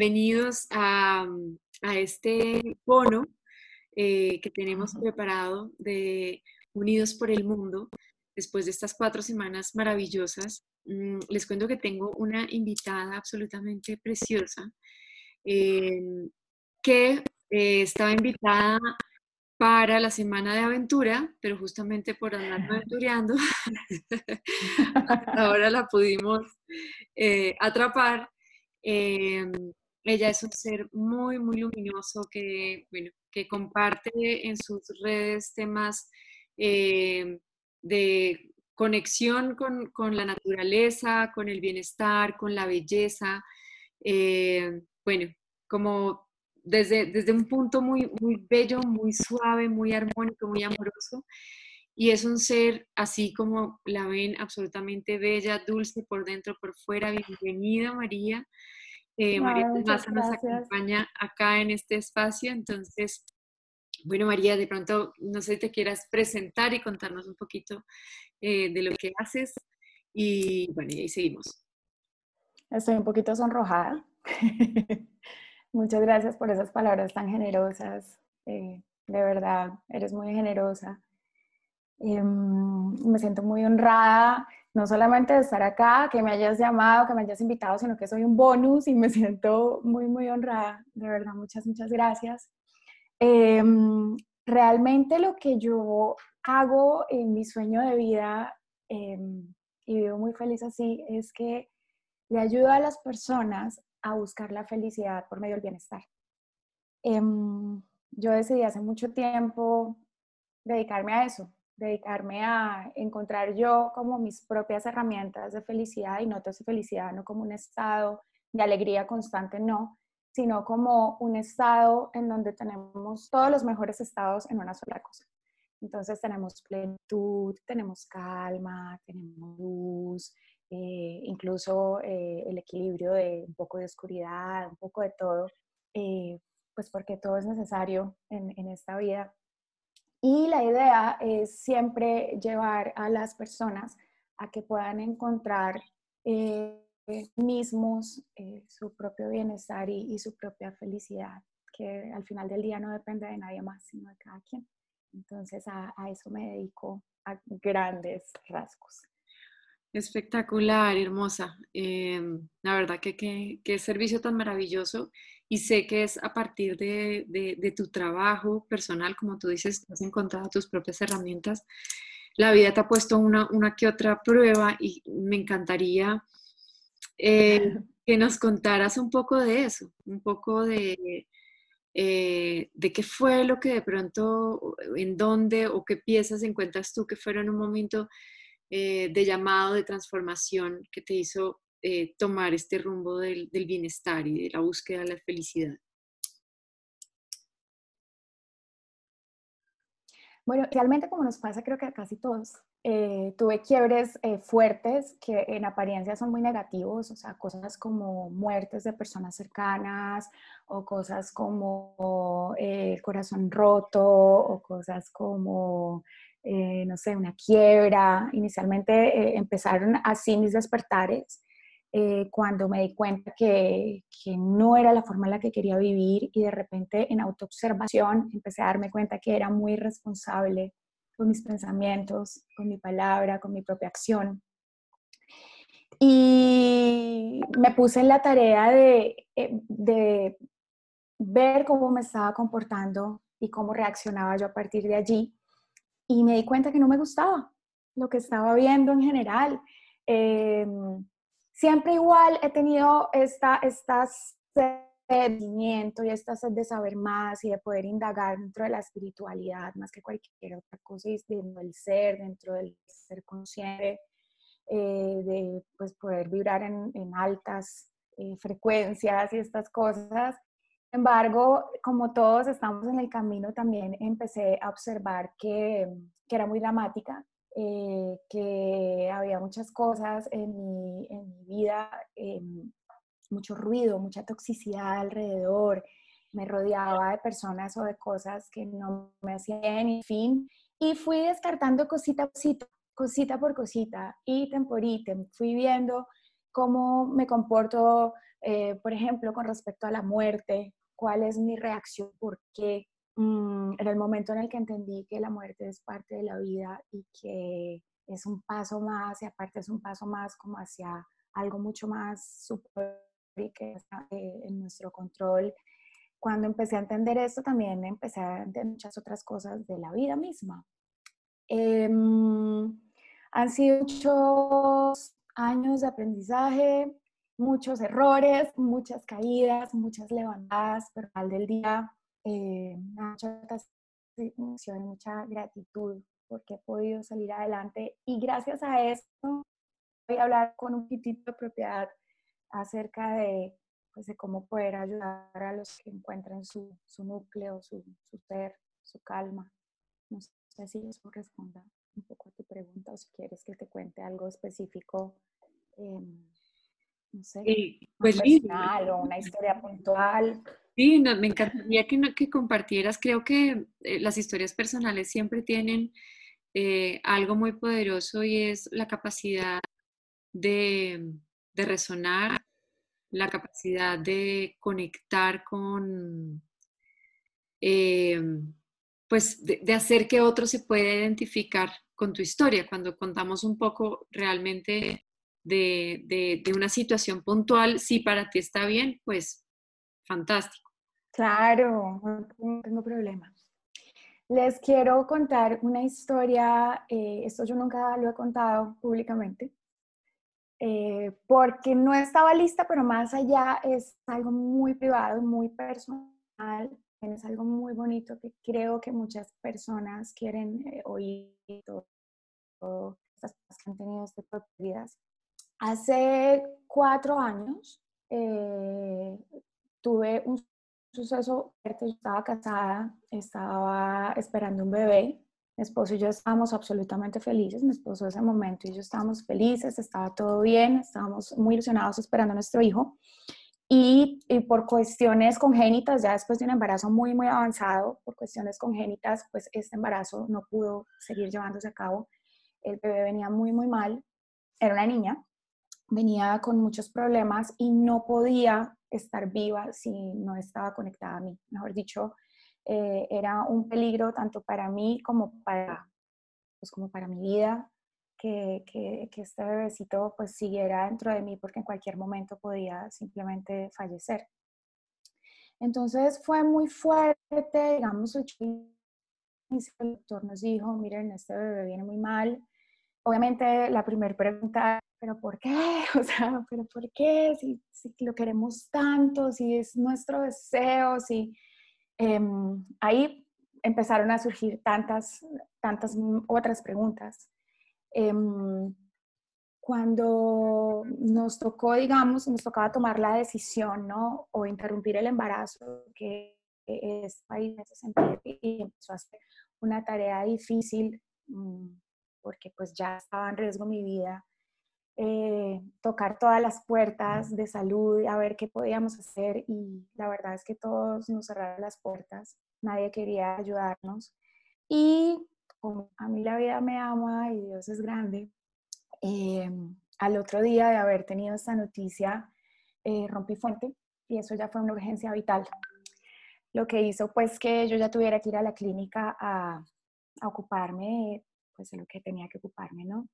Bienvenidos a, este bono eh, que tenemos preparado de Unidos por el Mundo después de estas cuatro semanas maravillosas. Mm, les cuento que tengo una invitada absolutamente preciosa em, que eh, estaba invitada para la semana de aventura, pero justamente por andar aventureando, ahora la pudimos eh, atrapar Em, ella es un ser muy, muy luminoso que, bueno, que comparte en sus redes temas em, de conexión con, con, la naturaleza, con el bienestar, con la belleza. Em, bueno, como desde, desde un punto muy, muy bello, muy suave, muy armónico, muy amoroso. Y es un ser así como la ven, absolutamente bella, dulce por dentro, por fuera. Bienvenida, María. Eh, María Maza nos acompaña acá en este espacio. Entonces, bueno, María, de pronto, no sé si te quieras presentar y contarnos un poquito eh, de lo que haces. Y bueno, y ahí seguimos. Estoy un poquito sonrojada. Muchas gracias por esas palabras tan generosas. Eh, de verdad, eres muy generosa. Em, me siento muy honrada, no solamente de estar acá, que me hayas llamado, que me hayas invitado, sino que soy un bonus y me siento muy, muy honrada. De verdad, muchas, muchas gracias. Em, realmente lo que yo hago en mi sueño de vida, em, y vivo muy feliz así, es que le ayudo a las personas a buscar la felicidad por medio del bienestar. yo decidí hace mucho tiempo dedicarme a eso, dedicarme a encontrar yo como mis propias herramientas de felicidad y notas de felicidad, no como un estado de alegría constante, no, sino como un estado en donde tenemos todos los mejores estados en una sola cosa. Entonces tenemos plenitud, tenemos calma, tenemos luz, eh, incluso eh, el equilibrio de un poco de oscuridad, un poco de todo, eh, pues porque todo es necesario en, en esta vida y la idea es siempre llevar a las personas a que puedan encontrar eh, mismos eh, su propio bienestar y, su propia felicidad, que al final del día no depende de nadie más, sino de cada quien. Entonces a, eso me dedico a grandes rasgos. Espectacular, hermosa. Em, la verdad que qué servicio tan maravilloso y sé que es a partir de, de, tu trabajo personal, como tú dices, has encontrado tus propias herramientas. La vida te ha puesto una, una que otra prueba y me encantaría eh, que nos contaras un poco de eso, un poco de, eh, de qué fue lo que de pronto, en dónde o qué piezas encuentras tú que fueron un momento eh, de llamado, de transformación que te hizo eh, tomar este rumbo del, bienestar y de la búsqueda de la felicidad? Bueno, realmente como nos pasa creo que a casi todos, eh, tuve quiebres eh, fuertes que en apariencia son muy negativos, o sea, cosas como muertes de personas cercanas o cosas como corazón roto o cosas como, no sé, una quiebra. Inicialmente empezaron así mis despertares eh, cuando me di cuenta que, que, no era la forma en la que quería vivir y de repente en autoobservación empecé a darme cuenta que era muy responsable con mis pensamientos, con mi palabra, con mi propia acción. Y me puse en la tarea de, eh, de ver cómo me estaba comportando y cómo reaccionaba yo a partir de allí. Y me di cuenta que no me gustaba lo que estaba viendo en general. Eh, siempre igual he tenido esta, esta sentimiento y esta sed de saber más y de poder indagar dentro de la espiritualidad más que cualquier otra cosa, dentro del ser, dentro del ser consciente, eh, de pues, poder vibrar en, en altas eh, frecuencias y estas cosas. Embargo, como todos estamos en el camino, también empecé a observar que, era muy dramática, eh, que había muchas cosas en mi, vida, em, mucho ruido, mucha toxicidad alrededor, me rodeaba de personas o de cosas que no me hacían, en fin, y fui descartando cosita cosita, cosita por cosita, ítem por ítem, fui viendo cómo me comporto Eh, por ejemplo, con respecto a la muerte, ¿cuál es mi reacción? ¿Por qué? Mm, en el momento en el que entendí que la muerte es parte de la vida y que es un paso más y aparte es un paso más como hacia algo mucho más superior y que está eh, en nuestro control. Cuando empecé a entender esto también empecé a entender muchas otras cosas de la vida misma. Em, han sido muchos años de aprendizaje, muchos errores, muchas caídas, muchas levantadas, pero al del día eh, mucha mucha gratitud porque he podido salir adelante y gracias a esto voy a hablar con un poquitito de propiedad acerca de, pues, de cómo poder ayudar a los que encuentren su, su núcleo, su, su, ser, su calma. No sé si eso responda un poco a tu pregunta o si quieres que te cuente algo específico. Eh, no sé, pues personal o una historia puntual. Sí, me encantaría que, que compartieras. Creo que eh, las historias personales siempre tienen eh, algo muy poderoso y es la capacidad de, de resonar, la capacidad de conectar con, eh, pues de, de, hacer que otro se pueda identificar con tu historia. Cuando contamos un poco realmente de, de, una situación puntual, si para ti está bien, pues fantástico. Claro, no tengo problema. Les quiero contar una historia, eh, esto yo nunca lo he contado públicamente, eh, porque no estaba lista, pero más allá es algo muy privado, muy personal, es algo muy bonito que creo que muchas personas quieren eh, oír, todas personas que han tenido este tipo. Hace cuatro años eh, tuve un suceso yo estaba casada, estaba esperando un bebé, mi esposo y yo estábamos absolutamente felices, mi esposo en ese momento y yo estábamos felices, estaba todo bien, estábamos muy ilusionados esperando a nuestro hijo. Y, y, por cuestiones congénitas, ya después de un embarazo muy, muy avanzado, por cuestiones congénitas, pues este embarazo no pudo seguir llevándose a cabo. El bebé venía muy, muy mal, era una niña, venía con muchos problemas y no podía estar viva si no estaba conectada a mí. Mejor dicho, eh, era un peligro tanto para mí como para, pues, como para mi vida, que, que, que, este bebecito pues siguiera dentro de mí porque en cualquier momento podía simplemente fallecer. Entonces fue muy fuerte, digamos, el doctor nos dijo, miren, este bebé viene muy mal. Obviamente la primera pregunta pero ¿por qué? O sea, ¿pero por qué? Si, si lo queremos tanto, si es nuestro deseo, si... Em, ahí empezaron a surgir tantas, tantas otras preguntas. Em, cuando nos tocó, digamos, nos tocaba tomar la decisión, ¿no? O interrumpir el embarazo, que es ahí en ese sentido, y empezó a ser una tarea difícil, mm, porque pues ya estaba en riesgo mi vida eh, tocar todas las puertas de salud, a ver qué podíamos hacer y la verdad es que todos nos cerraron las puertas, nadie quería ayudarnos y como a mí la vida me ama y Dios es grande, eh, al otro día de haber tenido esta noticia eh, rompí fuente y eso ya fue una urgencia vital. Lo que hizo pues que yo ya tuviera que ir a la clínica a, a ocuparme pues de lo que tenía que ocuparme, ¿no?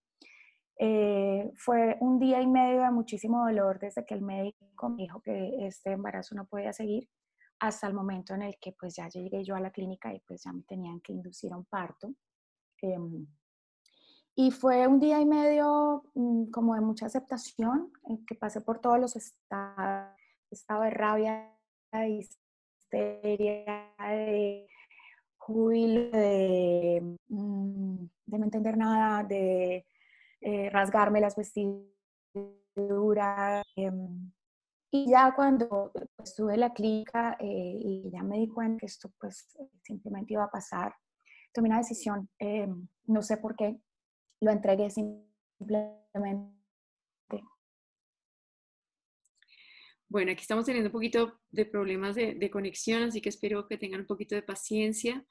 Eh, fue un día y medio de muchísimo dolor desde que el médico me dijo que este embarazo no podía seguir hasta el momento en el que pues ya llegué yo a la clínica y pues ya me tenían que inducir a un parto. Eh, y fue un día y medio mm, como de mucha aceptación, que pasé por todos los estados, estado de rabia, de histeria, de júbilo, de, mm, de no entender nada, de eh, rasgarme las vestiduras. Em, y ya cuando estuve en la clínica eh, y ya me di cuenta que esto pues simplemente iba a pasar, tomé una decisión, em, no sé por qué, lo entregué simplemente. Bueno, aquí estamos teniendo un poquito de problemas de, de conexión, así que espero que tengan un poquito de paciencia.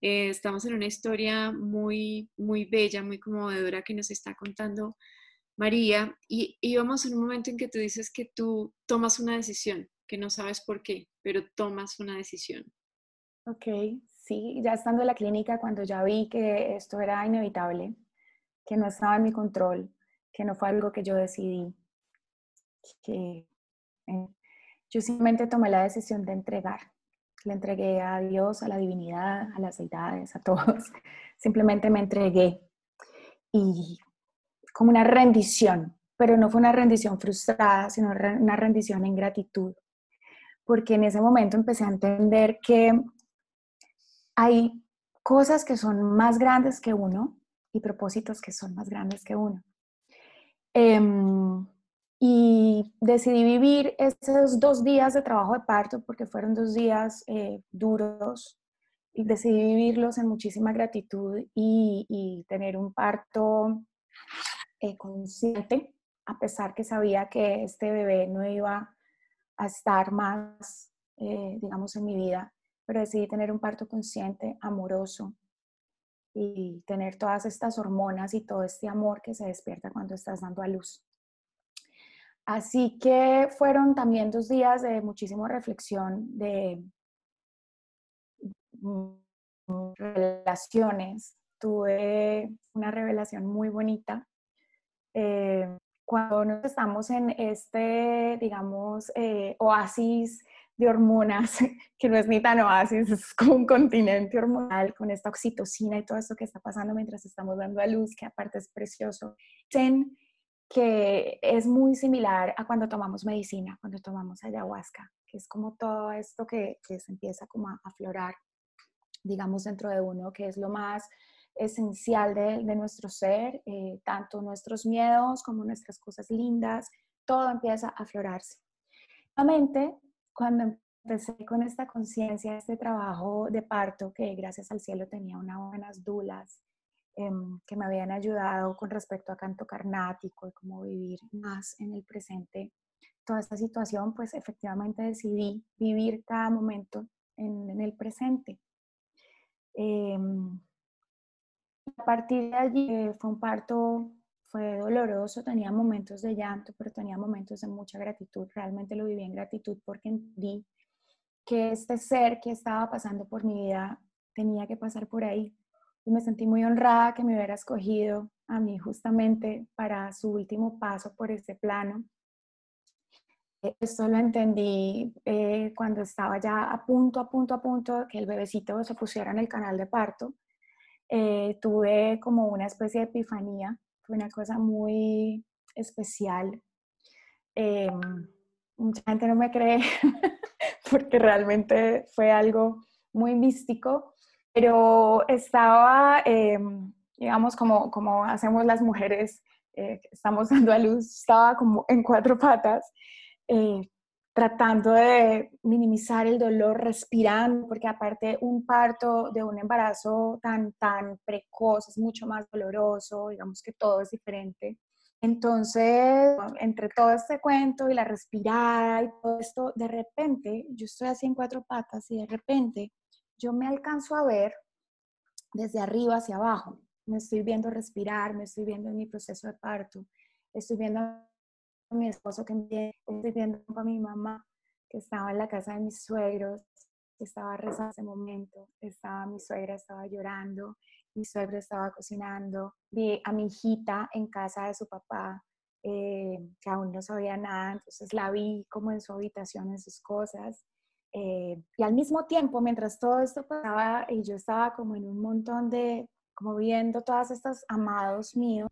Eh, estamos en una historia muy, muy bella, muy conmovedora que nos está contando María, y íbamos en un momento en que tú dices que tú tomas una decisión, que no sabes por qué, pero tomas una decisión. Ok, sí, ya estando en la clínica, cuando ya vi que esto era inevitable, que no estaba en mi control, que no fue algo que yo decidí, que eh, yo simplemente tomé la decisión de entregar. Le entregué a Dios, a la divinidad, a las deidades, a todos. Simplemente me entregué. Y como una rendición, pero no fue una rendición frustrada, sino una rendición en gratitud. Porque en ese momento empecé a entender que hay cosas que son más grandes que uno y propósitos que son más grandes que uno. Em, y decidí vivir esos dos días de trabajo de parto porque fueron dos días eh, duros y decidí vivirlos en muchísima gratitud y, tener un parto eh, consciente, a pesar que sabía que este bebé no iba a estar más, eh, digamos, en mi vida, pero decidí tener un parto consciente, amoroso y tener todas estas hormonas y todo este amor que se despierta cuando estás dando a luz. Así que fueron también dos días de muchísima reflexión, de relaciones. Tuve una revelación muy bonita. Eh, cuando nos estamos en este, digamos, eh, oasis de hormonas, que no es ni tan oasis, es como un continente hormonal con esta oxitocina y todo eso que está pasando mientras estamos dando a luz, que aparte es precioso que es muy similar a cuando tomamos medicina, cuando tomamos ayahuasca, que es como todo esto que, se empieza como a aflorar, digamos, dentro de uno, que es lo más esencial de, nuestro ser, eh, tanto nuestros miedos como nuestras cosas lindas, todo empieza a aflorarse. Nuevamente, cuando empecé con esta conciencia, este trabajo de parto, que gracias al cielo tenía unas buenas dulas, Em, que me habían ayudado con respecto a canto carnático y cómo vivir más en el presente. Toda esta situación, pues efectivamente decidí vivir cada momento en, el presente. Em, a partir de allí eh, fue un parto, fue doloroso, tenía momentos de llanto, pero tenía momentos de mucha gratitud. Realmente lo viví en gratitud porque entendí que este ser que estaba pasando por mi vida tenía que pasar por ahí y me sentí muy honrada que me hubiera escogido a mí justamente para su último paso por este plano. Esto lo entendí eh, cuando estaba ya a punto, a punto, a punto que el bebecito se pusiera en el canal de parto. Eh, tuve como una especie de epifanía, fue una cosa muy especial. Eh, mucha gente no me cree porque realmente fue algo muy místico, pero estaba, em, digamos, como, como hacemos las mujeres, eh, estamos dando a luz, estaba como en cuatro patas, eh, tratando de minimizar el dolor, respirando, porque aparte un parto de un embarazo tan, tan precoz es mucho más doloroso, digamos que todo es diferente. Entonces, entre todo este cuento y la respirada y todo esto, de repente, yo estoy así en cuatro patas y de repente yo me alcanzo a ver desde arriba hacia abajo. Me estoy viendo respirar, me estoy viendo en mi proceso de parto, estoy viendo a mi esposo que me estoy viendo a mi mamá que estaba en la casa de mis suegros, que estaba rezando ese momento, estaba mi suegra, estaba llorando, mi suegro estaba cocinando, vi a mi hijita en casa de su papá, eh, que aún no sabía nada, entonces la vi como en su habitación, en sus cosas, eh, y al mismo tiempo, mientras todo esto pasaba y yo estaba como en un montón de, como viendo todas estas amados míos,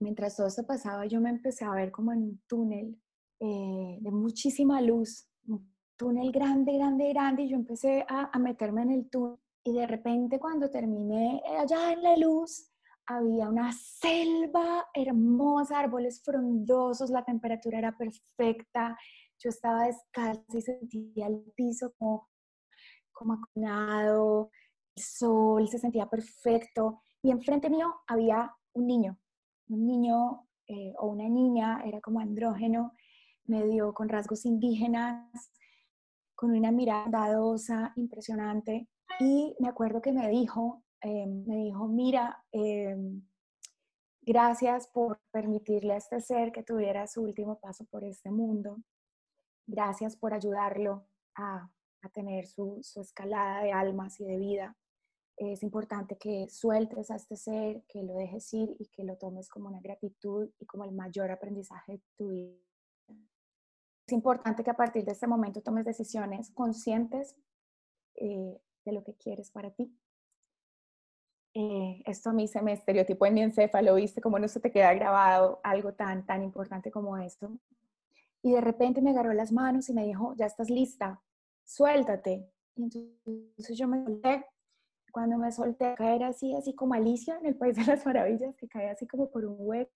mientras todo esto pasaba, yo me empecé a ver como en un túnel eh, de muchísima luz, un túnel grande, grande, grande, y yo empecé a, a meterme en el túnel. Y de repente cuando terminé allá en la luz, había una selva hermosa, árboles frondosos, la temperatura era perfecta, yo estaba descalza y sentía el piso como, como acunado, el sol se sentía perfecto y enfrente mío había un niño, un niño eh, o una niña, era como andrógeno, medio con rasgos indígenas, con una mirada dadosa, impresionante. Y me acuerdo que me dijo, eh, me dijo, mira, eh, Gracias por permitirle a este ser que tuviera su último paso por este mundo. Gracias por ayudarlo a, tener su, su escalada de almas y de vida. Es importante que sueltes a este ser, que lo dejes ir y que lo tomes como una gratitud y como el mayor aprendizaje de tu vida. Es importante que a partir de este momento tomes decisiones conscientes eh, de lo que quieres para ti. Eh, esto a mí se me estereotipó en mi encéfalo, ¿viste? Como no se te queda grabado algo tan, tan importante como esto. Y de repente me agarró las manos y me dijo, ya estás lista, suéltate. Y entonces yo me solté. Cuando me solté a caer así, así como Alicia en el País de las Maravillas, que cae así como por un hueco,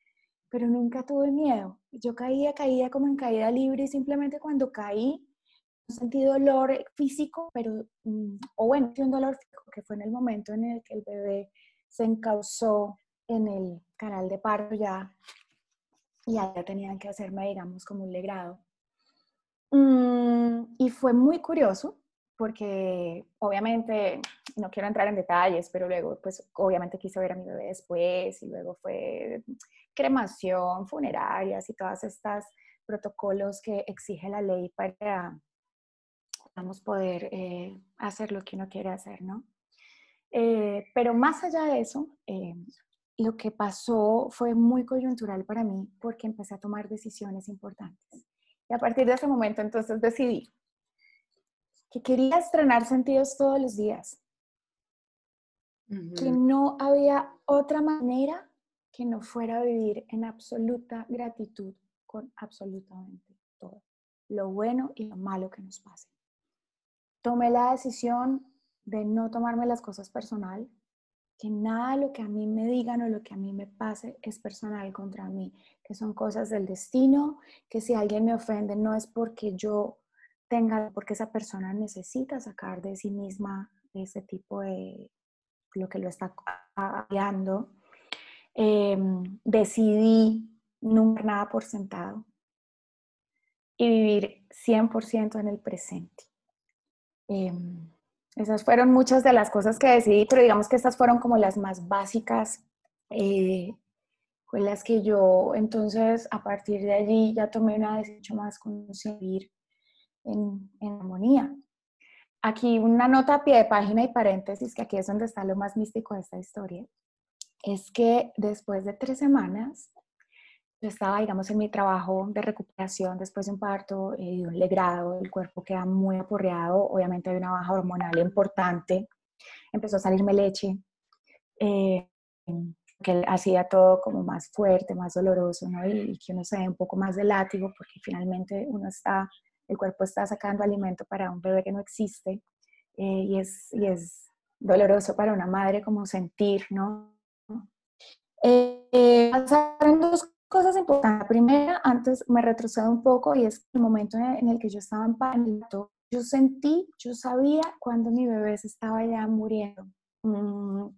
pero nunca tuve miedo. Yo caía, caía como en caída libre y simplemente cuando caí, sentí dolor físico, pero, mm, o bueno, un dolor físico, que fue en el momento en el que el bebé se encausó en el canal de parto ya, y ya tenían que hacerme, digamos, como un legrado. Mm, y fue muy curioso, porque obviamente, no quiero entrar en detalles, pero luego, pues obviamente quise ver a mi bebé después, y luego fue cremación, funerarias y todas estas protocolos que exige la ley para vamos poder eh, hacer lo que uno quiere hacer, ¿no? Eh, pero más allá de eso, eh, lo que pasó fue muy coyuntural para mí porque empecé a tomar decisiones importantes. Y a partir de ese momento entonces decidí que quería estrenar sentidos todos los días, que no había otra manera que no fuera a vivir en absoluta gratitud con absolutamente todo, lo bueno y lo malo que nos pase. Tomé la decisión de no tomarme las cosas personal, que nada lo que a mí me digan o lo que a mí me pase es personal contra mí, que son cosas del destino, que si alguien me ofende no es porque yo tenga, porque esa persona necesita sacar de sí misma ese tipo de lo que lo está guiando. Em, decidí nunca nada por sentado y vivir 100% en el presente. Em, esas fueron muchas de las cosas que decidí, pero digamos que estas fueron como las más básicas, eh, con las que yo entonces a partir de allí ya tomé una decisión más con vivir en, en armonía. Aquí una nota a pie de página y paréntesis, que aquí es donde está lo más místico de esta historia, es que después de tres semanas yo estaba, digamos, en mi trabajo de recuperación después de un parto y eh, un legrado, el cuerpo queda muy aporreado, obviamente hay una baja hormonal importante, empezó a salirme leche, eh, que hacía todo como más fuerte, más doloroso, ¿no? Y, que uno se ve un poco más de látigo porque finalmente uno está, el cuerpo está sacando alimento para un bebé que no existe eh, y, es, y es doloroso para una madre como sentir, ¿no? pasaron dos cosas importantes. La primera, antes me retrocedo un poco y es el momento en el que yo estaba en pánico. Yo sentí, yo sabía cuando mi bebé se estaba ya muriendo. Mm,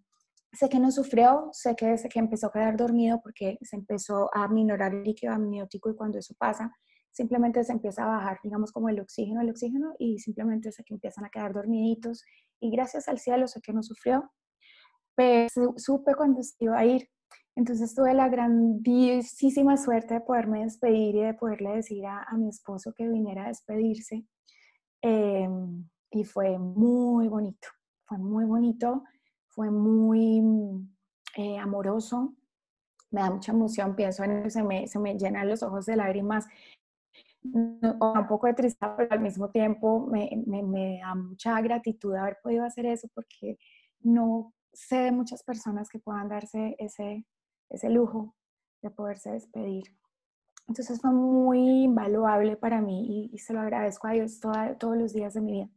sé que no sufrió, sé que desde que empezó a quedar dormido porque se empezó a minorar el líquido amniótico y cuando eso pasa, simplemente se empieza a bajar, digamos, como el oxígeno, el oxígeno y simplemente sé que empiezan a quedar dormiditos y gracias al cielo sé que no sufrió, pero supe cuando se iba a ir entonces tuve la grandísima suerte de poderme despedir y de poderle decir a, mi esposo que viniera a despedirse. Em, y fue muy bonito, fue muy bonito, fue muy eh, amoroso, me da mucha emoción, pienso en eso, se me, se me llenan los ojos de lágrimas, un poco de tristeza, pero al mismo tiempo me, me, me da mucha gratitud haber podido hacer eso porque no sé de muchas personas que puedan darse ese, ese lujo de poderse despedir. Entonces fue muy invaluable para mí y, se lo agradezco a Dios todos los días de mi vida.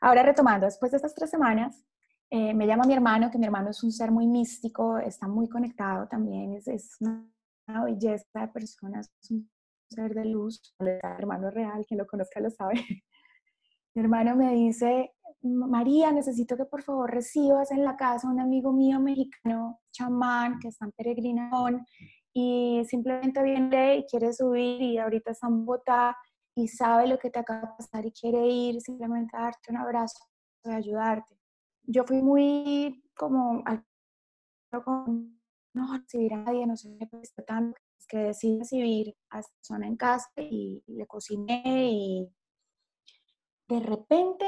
Ahora retomando, después de estas tres semanas, eh, me llama mi hermano, que mi hermano es un ser muy místico, está muy conectado también, es, es una, belleza de personas, es un ser de luz, hermano real, quien lo conozca lo sabe. Mi hermano me dice, María, necesito que por favor recibas en la casa a un amigo mío mexicano, chamán, que está en peregrinación y simplemente viene y quiere subir y ahorita está en Bogotá y sabe lo que te acaba de pasar y quiere ir simplemente a darte un abrazo y ayudarte. Yo fui muy como al no recibir a nadie, no se me presta tanto, es que decidí recibir a esta persona en casa y le cociné y de repente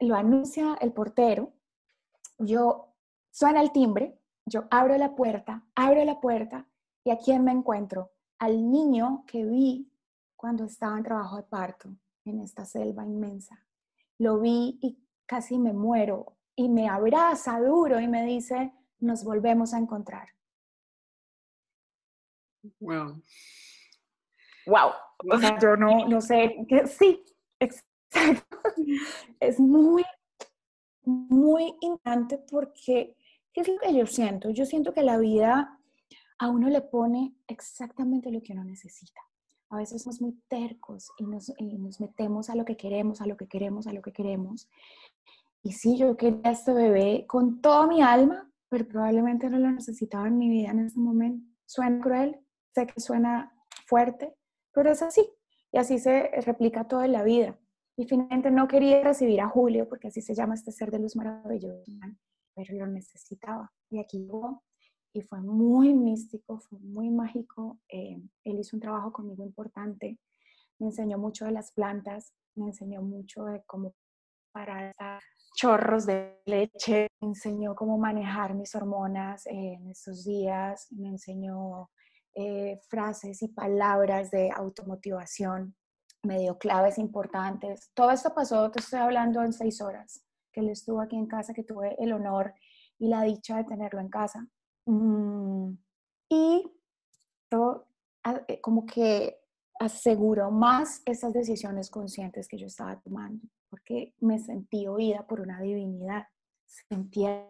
lo anuncia el portero, yo suena el timbre, yo abro la puerta, abro la puerta y a quién me encuentro? Al niño que vi cuando estaba en trabajo de parto en esta selva inmensa. Lo vi y casi me muero y me abraza duro y me dice, nos volvemos a encontrar. Wow. Wow. O sea, yo no, no sé, que, sí, exacto. Es muy, muy importante porque, ¿qué es lo que yo siento? Yo siento que la vida a uno le pone exactamente lo que uno necesita. A veces somos muy tercos y nos, y nos metemos a lo que queremos, a lo que queremos, a lo que queremos. Y sí, yo quería este bebé con toda mi alma, pero probablemente no lo necesitaba en mi vida en ese momento. Suena cruel, sé que suena fuerte, pero es así. Y así se replica todo en la vida. Y finalmente no quería recibir a Julio, porque así se llama este ser de luz maravilloso, pero lo necesitaba. Y aquí llegó y fue muy místico, fue muy mágico. Eh, él hizo un trabajo conmigo importante, me enseñó mucho de las plantas, me enseñó mucho de cómo parar chorros de leche, me enseñó cómo manejar mis hormonas en estos días, me enseñó eh, frases y palabras de automotivación, me dio claves importantes. Todo esto pasó, te estoy hablando en seis horas, que él estuvo aquí en casa, que tuve el honor y la dicha de tenerlo en casa. Mm, y todo, eh, como que aseguró más esas decisiones conscientes que yo estaba tomando, porque me sentí oída por una divinidad. Sentía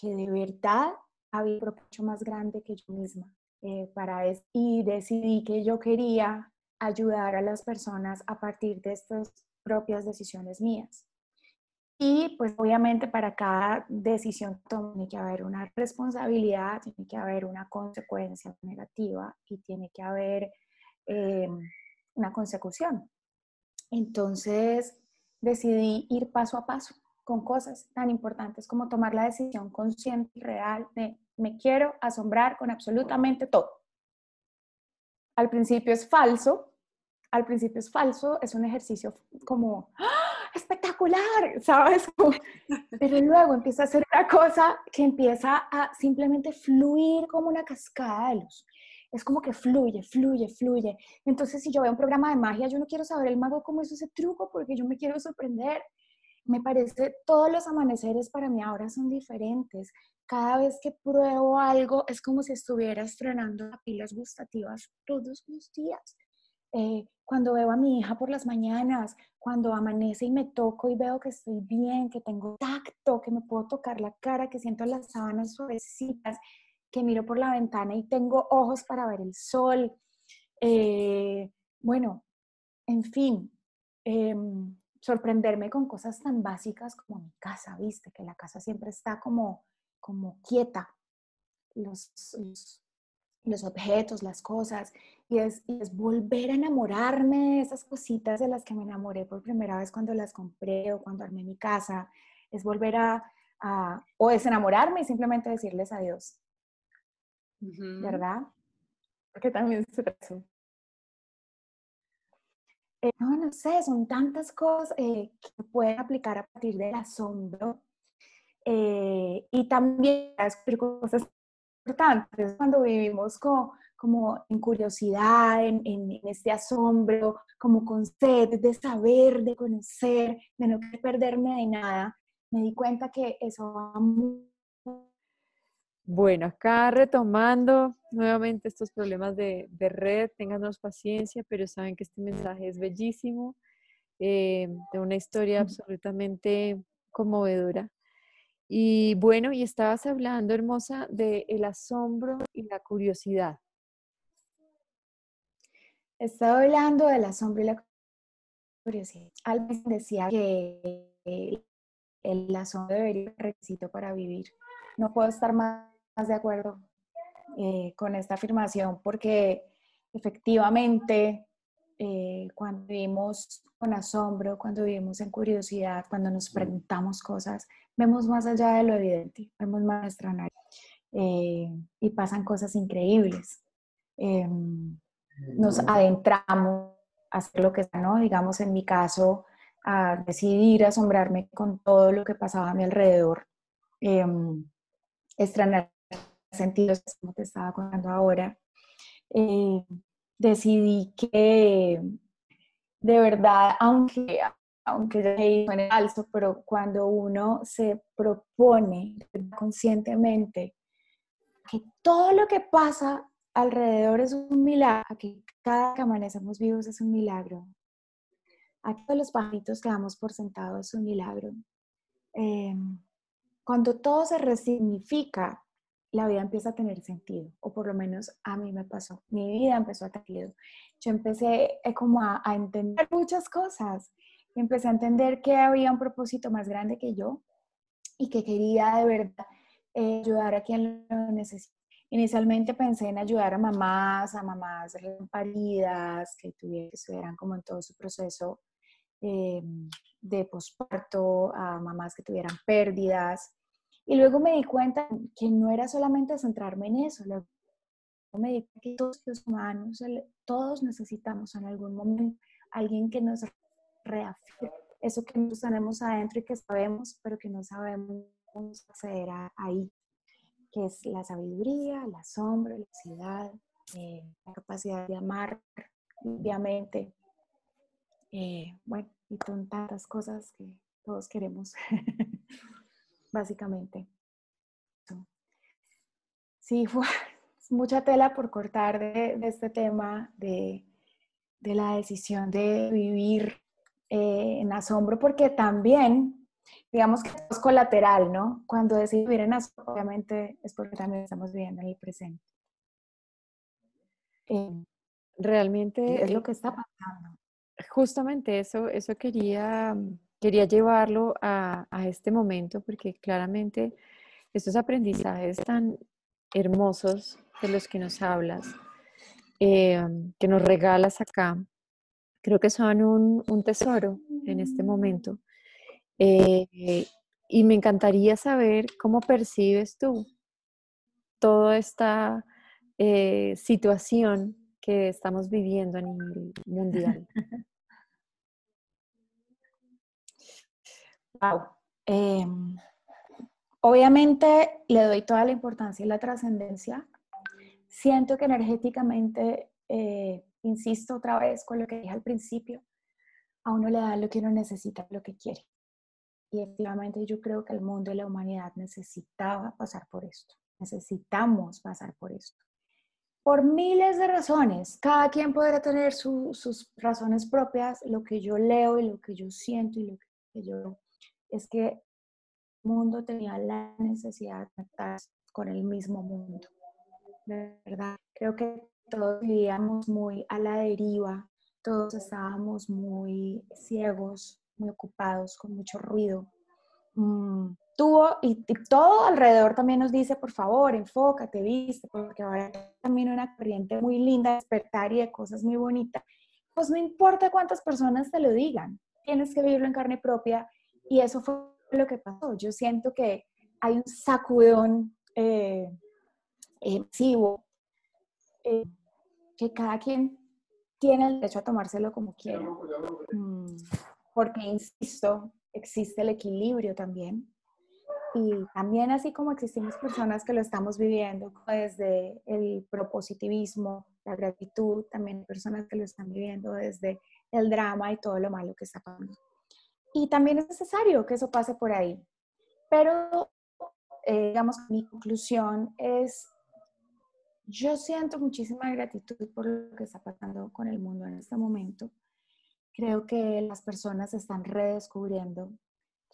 que de verdad había un propósito más grande que yo misma eh, para eso. Y decidí que yo quería ayudar a las personas a partir de estas propias decisiones mías. Y pues obviamente para cada decisión tiene que haber una responsabilidad, tiene que haber una consecuencia negativa y tiene que haber eh, una consecución. Entonces decidí ir paso a paso con cosas tan importantes como tomar la decisión consciente y real de me quiero asombrar con absolutamente todo. Al principio es falso, al principio es falso, es un ejercicio como ¡ah! espectacular, ¿sabes? Pero luego empieza a ser una cosa que empieza a simplemente fluir como una cascada de luz. Es como que fluye, fluye, fluye. Entonces, si yo veo un programa de magia, yo no quiero saber el mago cómo es ese truco porque yo me quiero sorprender. Me parece, todos los amaneceres para mí ahora son diferentes. Cada vez que pruebo algo es como si estuviera estrenando pilas gustativas todos los días. Eh, cuando veo a mi hija por las mañanas, cuando amanece y me toco y veo que estoy bien, que tengo tacto, que me puedo tocar la cara, que siento las sábanas suavecitas, que miro por la ventana y tengo ojos para ver el sol. Eh, bueno, en fin, em, sorprenderme con cosas tan básicas como mi casa, viste, que la casa siempre está como, como quieta. Los, los objetos, las cosas, y es, es, volver a enamorarme de esas cositas de las que me enamoré por primera vez cuando las compré o cuando armé mi casa, es volver a, a o desenamorarme y simplemente decirles adiós, ¿verdad? Porque también se eso. Eh, no, no sé, son tantas cosas eh, que pueden aplicar a partir del asombro eh, y también cosas importantes cuando vivimos con, como en curiosidad, en, en, este asombro, como con sed de saber, de conocer, de no perderme de nada, me di cuenta que eso va muy... Bueno, acá retomando nuevamente estos problemas de, de red, ténganos paciencia, pero saben que este mensaje es bellísimo, eh, de una historia absolutamente conmovedora. Y bueno, y estabas hablando, hermosa, de el asombro y la curiosidad. Estaba hablando del asombro y la curiosidad. Alguien decía que el asombro debería ser requisito para vivir. No puedo estar más, de acuerdo eh, con esta afirmación porque efectivamente eh, cuando vivimos con asombro, cuando vivimos en curiosidad, cuando nos preguntamos cosas, vemos más allá de lo evidente, vemos más nuestra nariz. eh, y pasan cosas increíbles. Em, nos adentramos a hacer lo que sea, ¿no? Digamos, en mi caso, a decidir asombrarme con todo lo que pasaba a mi alrededor, eh, extrañar sentidos, como te estaba contando ahora. Eh, decidí que de verdad, aunque, aunque suene falso, pero cuando uno se propone conscientemente que todo lo que pasa alrededor es un milagro, que cada que amanecemos vivos es un milagro, a todos los pajaritos que damos por sentado es un milagro. Eh, cuando todo se resignifica, la vida empieza a tener sentido, o por lo menos a mí me pasó, mi vida empezó a tener sentido. Yo empecé eh, como a, entender muchas cosas, empecé a entender que había un propósito más grande que yo y que quería de verdad eh, ayudar a quien lo necesita. Inicialmente pensé en ayudar a mamás, a mamás paridas, que tuvieran, que estuvieran como en todo su proceso eh, de posparto, a mamás que tuvieran pérdidas. Y luego me di cuenta que no era solamente centrarme en eso, luego me di cuenta que todos los humanos, todos necesitamos en algún momento alguien que nos reafirme eso que nos tenemos adentro y que sabemos, pero que no sabemos acceder a, ahí, que es la sabiduría, la sombra, la ansiedad, eh, la capacidad de amar limpiamente, eh, bueno, y tantas cosas que todos queremos. básicamente. Sí, fue mucha tela por cortar de, este tema de, la decisión de vivir eh, en asombro, porque también, digamos que es colateral, ¿no? Cuando decimos vivir en asombro, obviamente es porque también estamos viviendo en el presente. Eh, Realmente es lo que está pasando. Justamente eso, eso quería quería llevarlo a, este momento porque claramente estos aprendizajes tan hermosos de los que nos hablas, eh, que nos regalas acá, creo que son un, tesoro en este momento. Eh, y me encantaría saber cómo percibes tú toda esta eh, situación que estamos viviendo a nivel mundial. Em, obviamente le doy toda la importancia y la trascendencia. Siento que energéticamente, eh, insisto otra vez con lo que dije al principio, a uno le da lo que uno necesita, lo que quiere. Y efectivamente yo creo que el mundo y la humanidad necesitaba pasar por esto. Necesitamos pasar por esto. Por miles de razones. Cada quien podrá tener sus razones propias. Lo que yo leo y lo que yo siento y lo que yo es que el mundo tenía la necesidad de estar con el mismo mundo. Verdad, creo que todos vivíamos muy a la deriva, todos estábamos muy ciegos, muy ocupados, con mucho ruido. Mm, tuvo, y, todo alrededor también nos dice, por favor, enfócate, viste, porque ahora también una corriente muy linda, despertar y de cosas muy bonitas. Pues no importa cuántas personas te lo digan, tienes que vivirlo en carne propia y eso fue lo que pasó. Yo siento que hay un sacudón eh, masivo, eh, que cada quien tiene el derecho a tomárselo como quiera. Mm, porque, insisto, existe el equilibrio también. Y también así como existimos personas que lo estamos viviendo desde el propositivismo, la gratitud, también personas que lo están viviendo desde el drama y todo lo malo que está pasando. Y también es necesario que eso pase por ahí. Pero, eh, digamos, mi conclusión es, yo siento muchísima gratitud por lo que está pasando con el mundo en este momento. Creo que las personas están redescubriendo.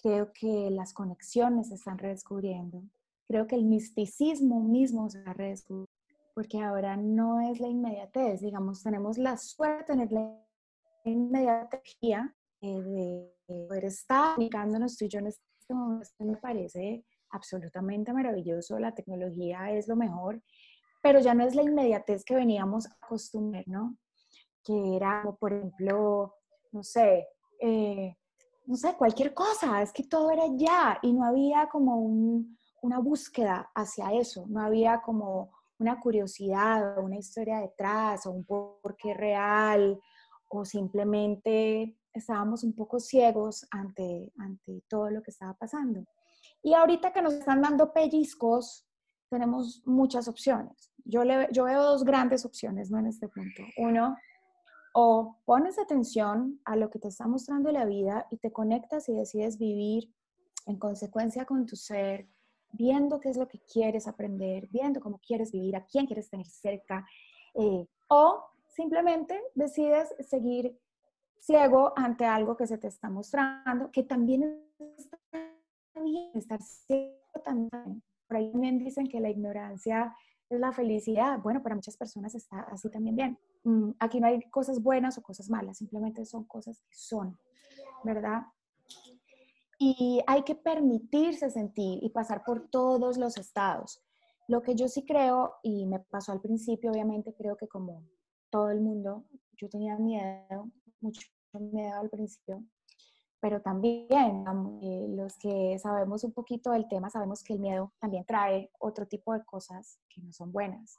Creo que las conexiones se están redescubriendo. Creo que el misticismo mismo se está redescubriendo. Porque ahora no es la inmediatez. Digamos, tenemos la suerte de tener la inmediatez eh, de poder estar comunicándonos tú y yo en este momento me parece absolutamente maravilloso. La tecnología es lo mejor, pero ya no es la inmediatez que veníamos a acostumbrar, ¿no? Que era, por ejemplo, no sé, eh, no sé, cualquier cosa, es que todo era ya y no había como un, una búsqueda hacia eso, no había como una curiosidad o una historia detrás o un porqué real o simplemente estábamos un poco ciegos ante, ante todo lo que estaba pasando. Y ahorita que nos están dando pellizcos, tenemos muchas opciones. Yo, le, yo veo dos grandes opciones ¿no? en este punto. Uno, o pones atención a lo que te está mostrando la vida y te conectas y decides vivir en consecuencia con tu ser, viendo qué es lo que quieres aprender, viendo cómo quieres vivir, a quién quieres tener cerca, eh, o simplemente decides seguir ciego ante algo que se te está mostrando, que también está bien, estar ciego también. Por ahí también dicen que la ignorancia es la felicidad. Bueno, para muchas personas está así también bien. Mm, aquí no hay cosas buenas o cosas malas, simplemente son cosas que son, ¿verdad? Y hay que permitirse sentir y pasar por todos los estados. Lo que yo sí creo, y me pasó al principio, obviamente creo que como todo el mundo, yo tenía miedo, mucho miedo al principio, pero también eh, los que sabemos un poquito del tema sabemos que el miedo también trae otro tipo de cosas que no son buenas.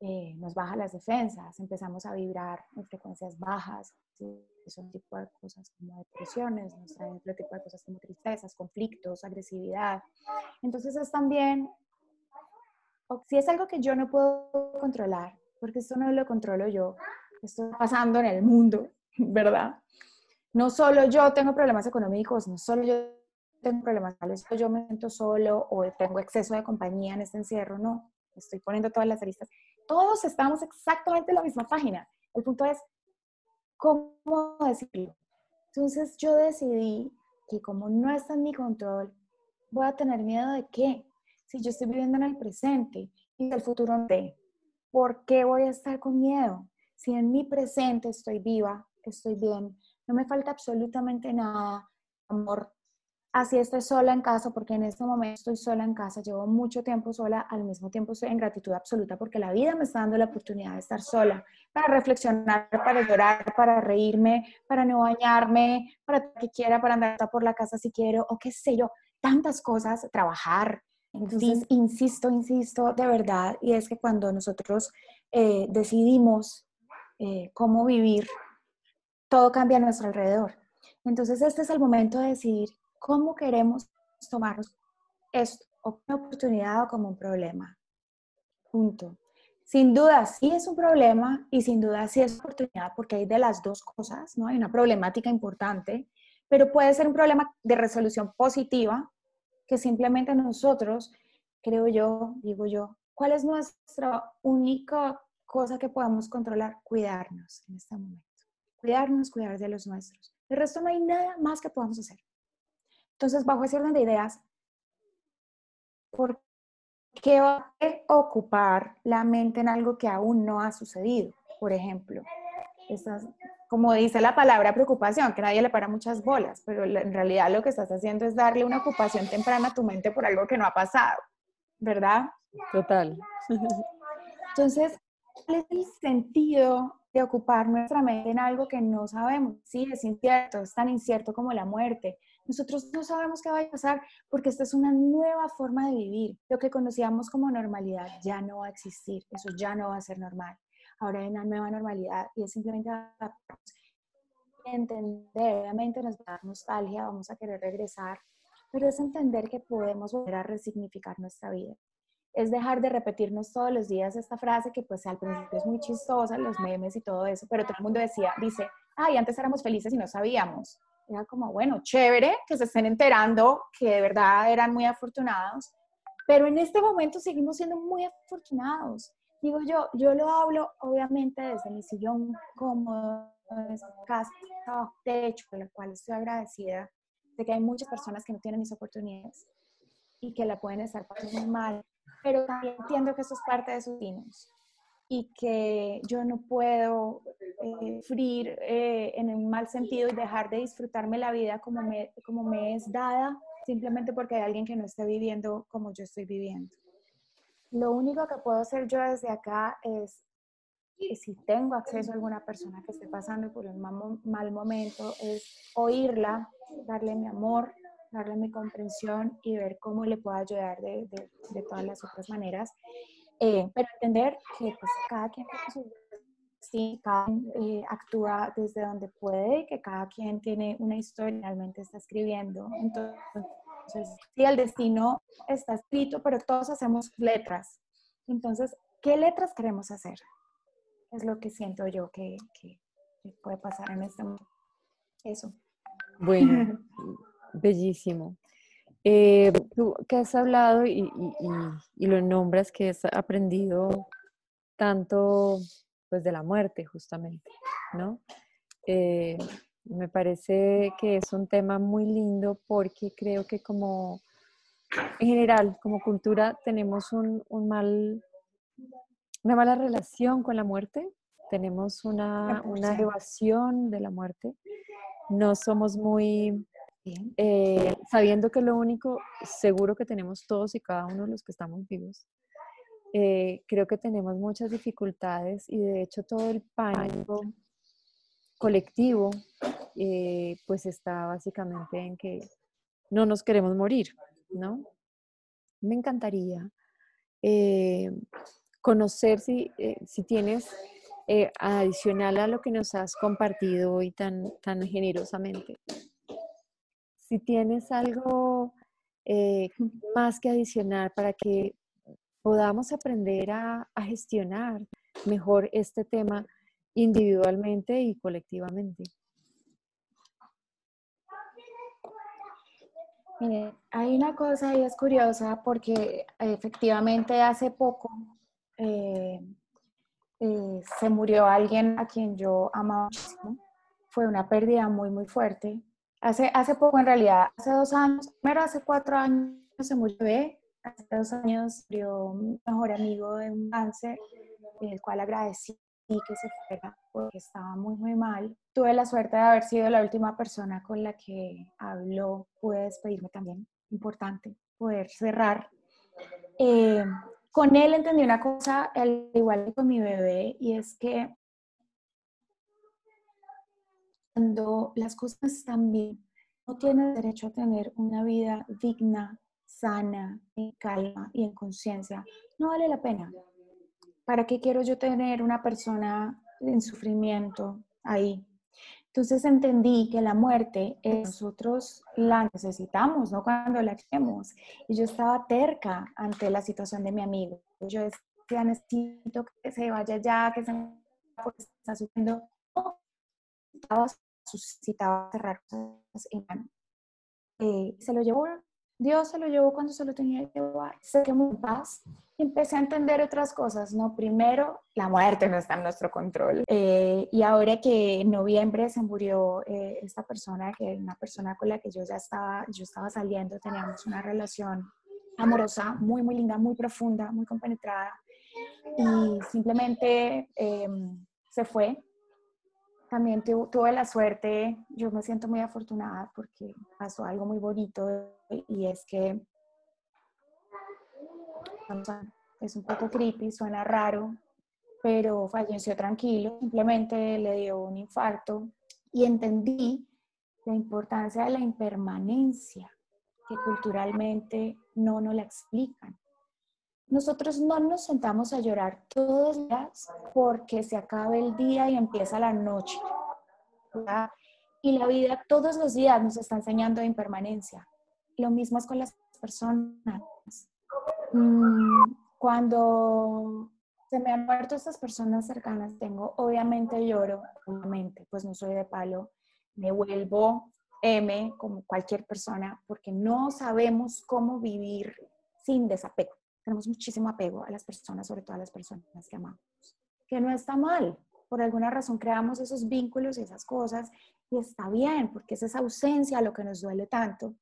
Eh, nos baja las defensas, empezamos a vibrar en frecuencias bajas, son tipo de cosas como depresiones, nos traen otro tipo de cosas como tristezas, conflictos, agresividad. Entonces es también, si es algo que yo no puedo controlar, porque esto no lo controlo yo, esto está pasando en el mundo, ¿verdad? No solo yo tengo problemas económicos, no solo yo tengo problemas yo me siento solo o tengo exceso de compañía en este encierro, no, estoy poniendo todas las aristas. Todos estamos exactamente en la misma página. El punto es, ¿cómo decirlo? Entonces yo decidí que como no está en mi control, voy a tener miedo de qué? Si yo estoy viviendo en el presente y el futuro no ¿por qué voy a estar con miedo? Si en mi presente estoy viva, estoy bien, no me falta absolutamente nada, amor. Así estoy sola en casa, porque en este momento estoy sola en casa, llevo mucho tiempo sola, al mismo tiempo estoy en gratitud absoluta porque la vida me está dando la oportunidad de estar sola, para reflexionar, para llorar, para reírme, para no bañarme, para que quiera, para andar por la casa si quiero, o qué sé yo, tantas cosas, trabajar, entonces, insisto, insisto, de verdad, y es que cuando nosotros eh, decidimos eh, cómo vivir, todo cambia a nuestro alrededor. Entonces, este es el momento de decidir cómo queremos tomarnos esto, como una oportunidad o como un problema. Punto. Sin duda sí es un problema y sin duda sí es oportunidad porque hay de las dos cosas, ¿no? Hay una problemática importante, pero puede ser un problema de resolución positiva que simplemente nosotros, creo yo, digo yo, ¿cuál es nuestra única cosa que podemos controlar? Cuidarnos en este momento. Cuidarnos, cuidar de los nuestros. De resto no hay nada más que podamos hacer. Entonces, bajo ese orden de ideas, ¿por qué va a ocupar la mente en algo que aún no ha sucedido? Por ejemplo, esas como dice la palabra preocupación, que nadie le para muchas bolas, pero en realidad lo que estás haciendo es darle una ocupación temprana a tu mente por algo que no ha pasado, ¿verdad? Total. Entonces, ¿cuál es el sentido ocupar nuestra mente en algo que no sabemos? Sí, es incierto, es tan incierto como la muerte. Nosotros no sabemos qué va a pasar porque esta es una nueva forma de vivir. Lo que conocíamos como normalidad ya no va a existir, eso ya no va a ser normal ahora hay una nueva normalidad y es simplemente entender, obviamente nos va a dar nostalgia, vamos a querer regresar, pero es entender que podemos volver a resignificar nuestra vida. Es dejar de repetirnos todos los días esta frase que pues al principio es muy chistosa, los memes y todo eso, pero todo el mundo decía, dice, ay, antes éramos felices y no sabíamos. Era como, bueno, chévere que se estén enterando que de verdad eran muy afortunados, pero en este momento seguimos siendo muy afortunados digo yo, yo lo hablo obviamente desde mi sillón cómodo, desde casa, techo, por la cual estoy agradecida de que hay muchas personas que no tienen mis oportunidades y que la pueden estar pasando muy mal, pero también entiendo que eso es parte de sus dinos y que yo no puedo eh, sufrir eh, en un mal sentido y dejar de disfrutarme la vida como me, como me es dada simplemente porque hay alguien que no esté viviendo como yo estoy viviendo. Lo único que puedo hacer yo desde acá es, si tengo acceso a alguna persona que esté pasando por un mal momento, es oírla, darle mi amor, darle mi comprensión y ver cómo le puedo ayudar de, de, todas las otras maneras. Eh, pero entender que pues, cada quien sí, cada quien eh, actúa desde donde puede que cada quien tiene una historia realmente está escribiendo. Entonces, sí, el destino está escrito, pero todos hacemos letras. Entonces, ¿qué letras queremos hacer? Es lo que siento yo que, que puede pasar en este momento. Eso. Bueno, bellísimo. Eh, tú que has hablado y, lo nombras, que has aprendido tanto pues de la muerte justamente, ¿no? Eh, me parece que es un tema muy lindo porque creo que como en general, como cultura, tenemos un, mal, una mala relación con la muerte, tenemos una, una evasión de la muerte, no somos muy eh, sabiendo que lo único seguro que tenemos todos y cada uno de los que estamos vivos, eh, creo que tenemos muchas dificultades y de hecho todo el pánico colectivo eh, pues está básicamente en que no nos queremos morir, ¿no? Me encantaría conocer si, si tienes adicional a lo que nos has compartido hoy tan, tan generosamente, si tienes algo eh, más que adicionar para que podamos aprender a, gestionar mejor este tema individualmente y colectivamente. hay una cosa y es curiosa porque efectivamente hace poco eh, eh, se murió alguien a quien yo amaba muchísimo. Fue una pérdida muy, muy fuerte. Hace, hace poco, en realidad, hace dos años, primero hace cuatro años se murió bebé, hace dos años murió mi mejor amigo de un cáncer, el cual agradecí que se fuera porque estaba muy, muy mal. Tuve la suerte de haber sido la última persona con la que habló, pude despedirme también, importante, poder cerrar. Eh, con él entendí una cosa, al igual que con mi bebé, y es que cuando las cosas están bien, no tienes derecho a tener una vida digna, sana, en calma y en conciencia. No vale la pena. ¿Para qué quiero yo tener una persona en sufrimiento ahí? Entonces entendí que la muerte nosotros la necesitamos, no cuando la queremos. Y yo estaba terca ante la situación de mi amigo. Yo decía, necesito que se vaya ya, que se está sufriendo. estaba suscitaba cerrar cosas en mano. Eh, se lo llevó, Dios se lo llevó cuando se lo tenía que llevar. Se quemó en paz y empecé a entender otras cosas, ¿no? Primero, la muerte no está en nuestro control. Eh, y ahora que en noviembre se murió eh, esta persona, que es una persona con la que yo ya estaba, yo estaba saliendo, teníamos una relación amorosa, muy, muy linda, muy profunda, muy compenetrada. Y simplemente em, se fue también tuve la suerte, yo me siento muy afortunada porque pasó algo muy bonito y es que es un poco creepy, suena raro, pero falleció tranquilo, simplemente le dio un infarto y entendí la importancia de la impermanencia que culturalmente no nos la explican. Nosotros no nos sentamos a llorar todos los días porque se acabe el día y empieza la noche. Y la vida todos los días nos está enseñando impermanencia. Lo mismo es con las personas. Mm, cuando se me han muerto estas personas cercanas, tengo, obviamente lloro, obviamente, pues no soy de palo, me vuelvo M como cualquier persona porque no sabemos cómo vivir sin desapego tenemos muchísimo apego a las personas, sobre todo a las personas que amamos, que no está mal. Por alguna razón creamos esos vínculos y esas cosas y está bien, porque es esa ausencia lo que nos duele tanto.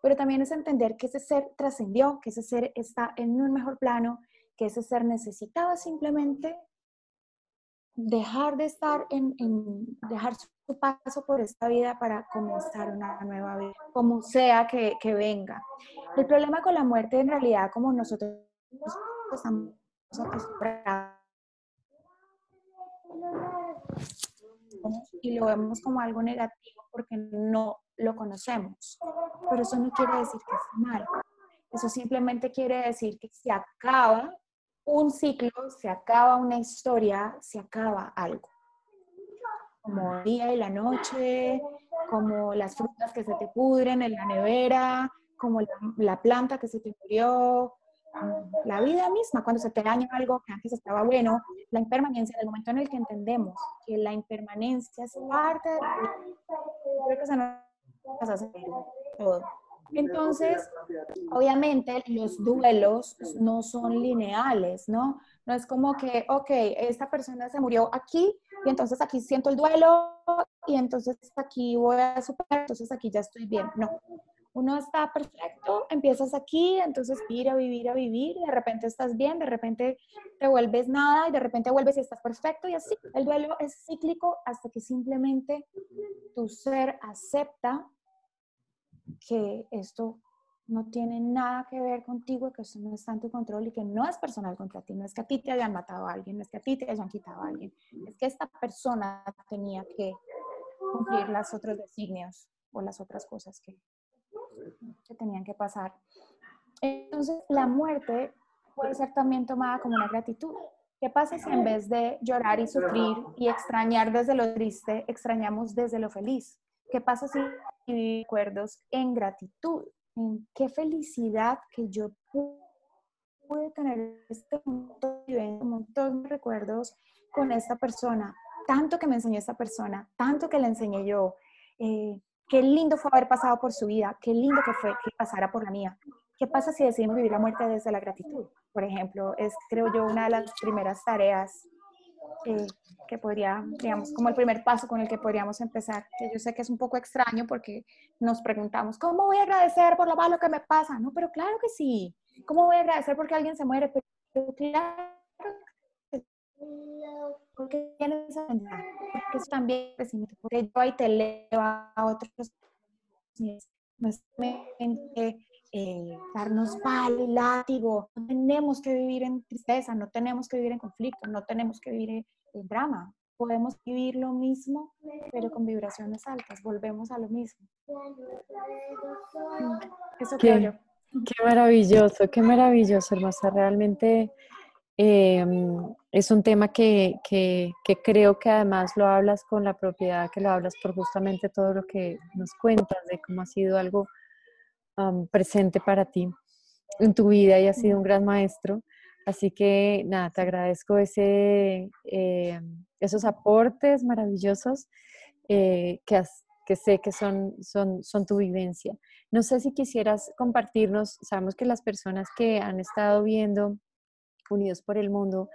Pero también es entender que ese ser trascendió, que ese ser está en un mejor plano, que ese ser necesitaba simplemente dejar de estar en, en, dejar su paso por esta vida para comenzar una nueva vida, como sea que, que venga. El problema con la muerte en realidad, como nosotros estamos acostumbrados y lo vemos como algo negativo porque no lo conocemos. pero eso no quiere decir que es mal. Eso simplemente quiere decir que se acaba un ciclo, se acaba una historia, se acaba algo. Como el día y la noche, como las frutas que se te pudren en la nevera, como la, planta que se te murió, la vida misma, cuando se te daña algo que antes estaba bueno, la impermanencia, en el momento en el que entendemos que la impermanencia es parte de creo que se nos hace todo. Entonces, obviamente los duelos no son lineales, ¿no? No es como que, ok, esta persona se murió aquí y entonces aquí siento el duelo y entonces aquí voy a superar, entonces aquí ya estoy bien. No, uno está perfecto, empiezas aquí, entonces vivir a vivir, a vivir, de repente estás bien, de repente te vuelves nada y de repente vuelves y estás perfecto y así. El duelo es cíclico hasta que simplemente tu ser acepta que esto no tiene nada que ver contigo, que esto no está en tu control y que no es personal contra ti, no es que a ti te hayan matado a alguien, no es que a ti te hayan quitado a alguien, es que esta persona tenía que cumplir las otros designios o las otras cosas que, que tenían que pasar. Entonces, la muerte puede ser también tomada como una gratitud. ¿Qué pasa si en vez de llorar y sufrir y extrañar desde lo triste, extrañamos desde lo feliz? ¿Qué pasa si recuerdos en gratitud, en qué felicidad que yo pude tener este montón de recuerdos con esta persona, tanto que me enseñó esta persona, tanto que le enseñé yo, eh, qué lindo fue haber pasado por su vida, qué lindo que fue que pasara por la mía. ¿Qué pasa si decidimos vivir la muerte desde la gratitud? Por ejemplo, es creo yo una de las primeras tareas eh, que podría, digamos, como el primer paso con el que podríamos empezar. Que yo sé que es un poco extraño porque nos preguntamos, ¿cómo voy a agradecer por lo malo que me pasa? No, pero claro que sí. ¿Cómo voy a agradecer porque alguien se muere? Pero claro porque tienes porque eso también es porque yo ahí te leo a otros eh, darnos palo y látigo. No tenemos que vivir en tristeza, no tenemos que vivir en conflicto, no tenemos que vivir en, drama. Podemos vivir lo mismo, pero con vibraciones altas. Volvemos a lo mismo. Mm, eso qué, creo yo. Qué maravilloso, qué maravilloso, hermosa. Realmente em, es un tema que, que, que, creo que además lo hablas con la propiedad, que lo hablas por justamente todo lo que nos cuentas, de cómo ha sido algo presente para ti en tu vida y has sido un gran maestro. Así que nada, te agradezco ese, eh, esos aportes maravillosos eh, que, que sé que son, son, son tu vivencia. No sé si quisieras compartirnos, sabemos que las personas que han estado viendo Unidos por el Mundo,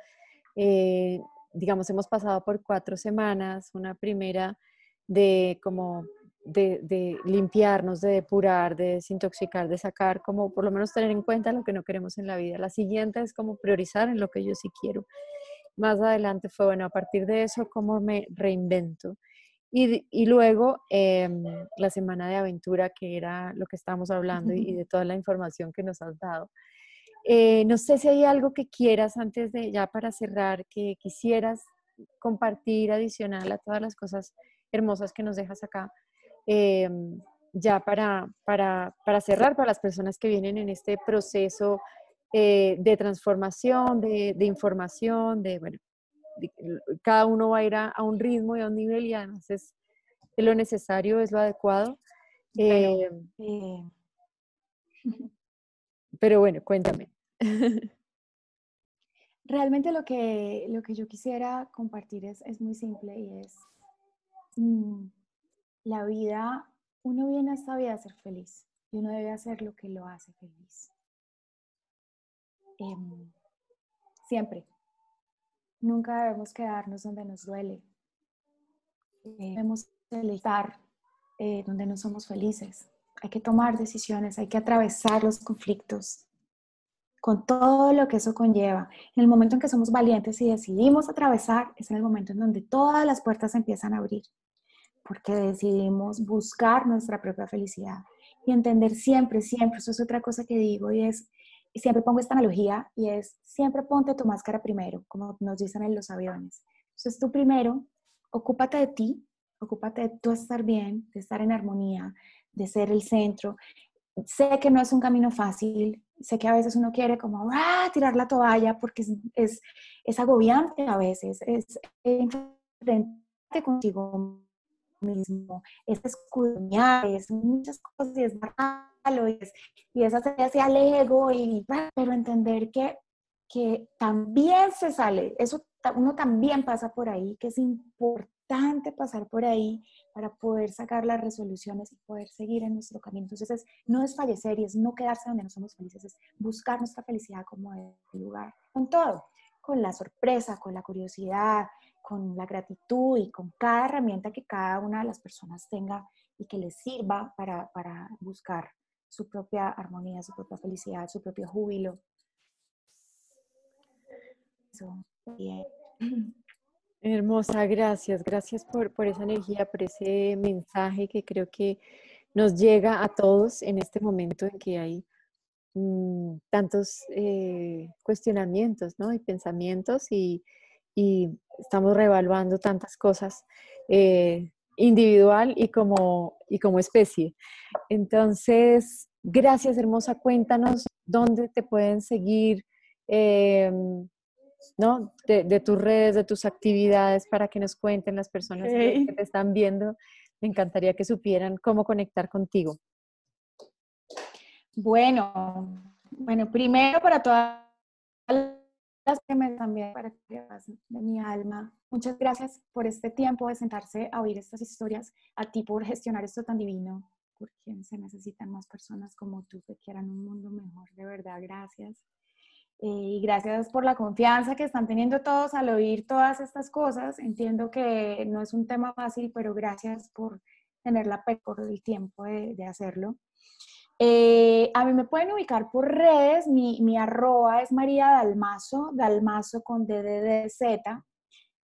eh, digamos, hemos pasado por cuatro semanas, una primera de como de, limpiarnos, de depurar, de desintoxicar, de sacar, como por lo menos tener en cuenta lo que no queremos en la vida. La siguiente es como priorizar en lo que yo sí quiero. Más adelante fue, bueno, a partir de eso, cómo me reinvento. Y, y luego em, la semana de aventura, que era lo que estábamos hablando y, de toda la información que nos has dado. Eh, no sé si hay algo que quieras antes de, ya para cerrar, que quisieras compartir adicional a todas las cosas hermosas que nos dejas acá, Em, ya para, para, para, cerrar, para las personas que vienen en este proceso eh, de transformación, de, de, información, de, bueno, cada uno va a ir a, un ritmo y a un nivel y además es, lo necesario, es lo adecuado. Em, pero bueno, cuéntame. Realmente lo que, lo que yo quisiera compartir es, es muy simple y es, mm, la vida, uno viene a esta vida a ser feliz y uno debe hacer lo que lo hace feliz. Em, siempre. Nunca debemos quedarnos donde nos duele. Eh, debemos estar eh, donde no somos felices. Hay que tomar decisiones, hay que atravesar los conflictos con todo lo que eso conlleva. En el momento en que somos valientes y decidimos atravesar, es en el momento en donde todas las puertas empiezan a abrir porque decidimos buscar nuestra propia felicidad y entender siempre, siempre, eso es otra cosa que digo y es, siempre pongo esta analogía y es, siempre ponte tu máscara primero, como nos dicen en los aviones. Entonces tú primero, ocúpate de ti, ocúpate de tú estar bien, de estar en armonía, de ser el centro. Sé que no es un camino fácil, sé que a veces uno quiere como ¡ah! tirar la toalla porque es, es, agobiante a veces, es enfrentarte contigo mismo, es escudriñar, es muchas cosas y es malo y es, y es hacia el ego, y, pero entender que, que también se sale, eso uno también pasa por ahí, que es importante pasar por ahí para poder sacar las resoluciones y poder seguir en nuestro camino. Entonces, no es fallecer y es no quedarse donde no somos felices, es buscar nuestra felicidad como el lugar, con todo, con la sorpresa, con la curiosidad, con la gratitud y con cada herramienta que cada una de las personas tenga y que les sirva para, para buscar su propia armonía, su propia felicidad, su propio júbilo. Hermosa, gracias, gracias por, por, esa energía, por ese mensaje que creo que nos llega a todos en este momento en que hay mm, tantos eh, cuestionamientos ¿no? y pensamientos y, y, estamos reevaluando tantas cosas eh, individual y como, y como especie. Entonces, gracias hermosa, cuéntanos dónde te pueden seguir. Em, ¿no? De, tus redes, de tus actividades, para que nos cuenten las personas que, te están viendo. Me encantaría que supieran cómo conectar contigo. Bueno, bueno, primero para todas las que me también para de mi alma. Muchas gracias por este tiempo de sentarse a oír estas historias, a ti por gestionar esto tan divino, porque se necesitan más personas como tú que quieran un mundo mejor, de verdad, gracias. Eh, y gracias por la confianza que están teniendo todos al oír todas estas cosas. Entiendo que no es un tema fácil, pero gracias por tener la por el tiempo de, hacerlo. Eh, a mí me pueden ubicar por redes, mi, arroba es María Dalmazo, Dalmazo con DDDZ.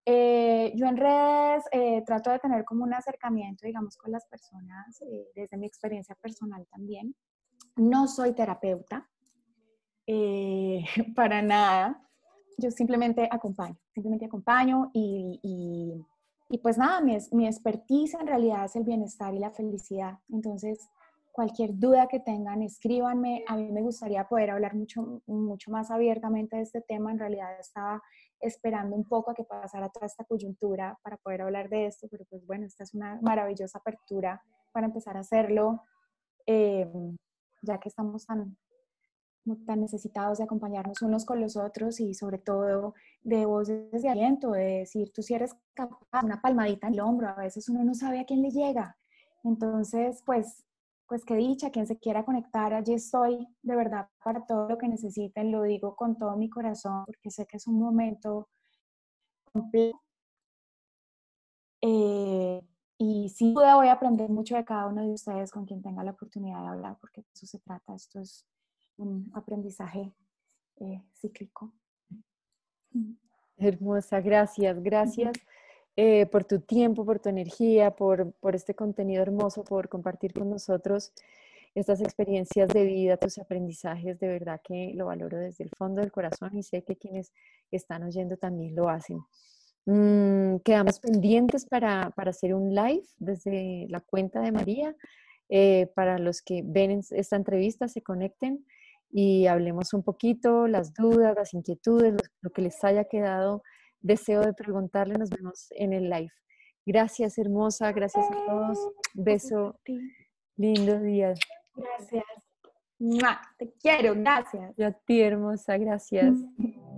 Eh, yo en redes eh, trato de tener como un acercamiento, digamos, con las personas desde mi experiencia personal también. No soy terapeuta, eh, para nada. Yo simplemente acompaño, simplemente acompaño y, y, pues nada, mi, mi expertise en realidad es el bienestar y la felicidad. Entonces, cualquier duda que tengan, escríbanme. A mí me gustaría poder hablar mucho, mucho más abiertamente de este tema. En realidad estaba esperando un poco a que pasara toda esta coyuntura para poder hablar de esto, pero pues bueno, esta es una maravillosa apertura para empezar a hacerlo, eh, ya que estamos tan, tan necesitados de acompañarnos unos con los otros y sobre todo de voces de aliento, de decir, tú si eres capaz, una palmadita en el hombro, a veces uno no sabe a quién le llega. Entonces, pues, pues qué dicha, quien se quiera conectar, allí estoy de verdad para todo lo que necesiten, lo digo con todo mi corazón, porque sé que es un momento complejo. Eh, y sin duda voy a aprender mucho de cada uno de ustedes con quien tenga la oportunidad de hablar, porque de eso se trata. Esto es un aprendizaje eh, cíclico. Hermosa, gracias, gracias eh, por tu tiempo, por tu energía, por, por este contenido hermoso, por compartir con nosotros estas experiencias de vida, tus aprendizajes, de verdad que lo valoro desde el fondo del corazón y sé que quienes están oyendo también lo hacen. Mm, quedamos pendientes para, para, hacer un live desde la cuenta de María. Eh, para los que ven esta entrevista, se conecten y hablemos un poquito, las dudas, las inquietudes, lo, que les haya quedado deseo de preguntarle. Nos vemos en el live. Gracias, hermosa. Gracias a todos. Beso. Lindo día. Gracias. Te quiero. Gracias. Y a ti, hermosa. Gracias.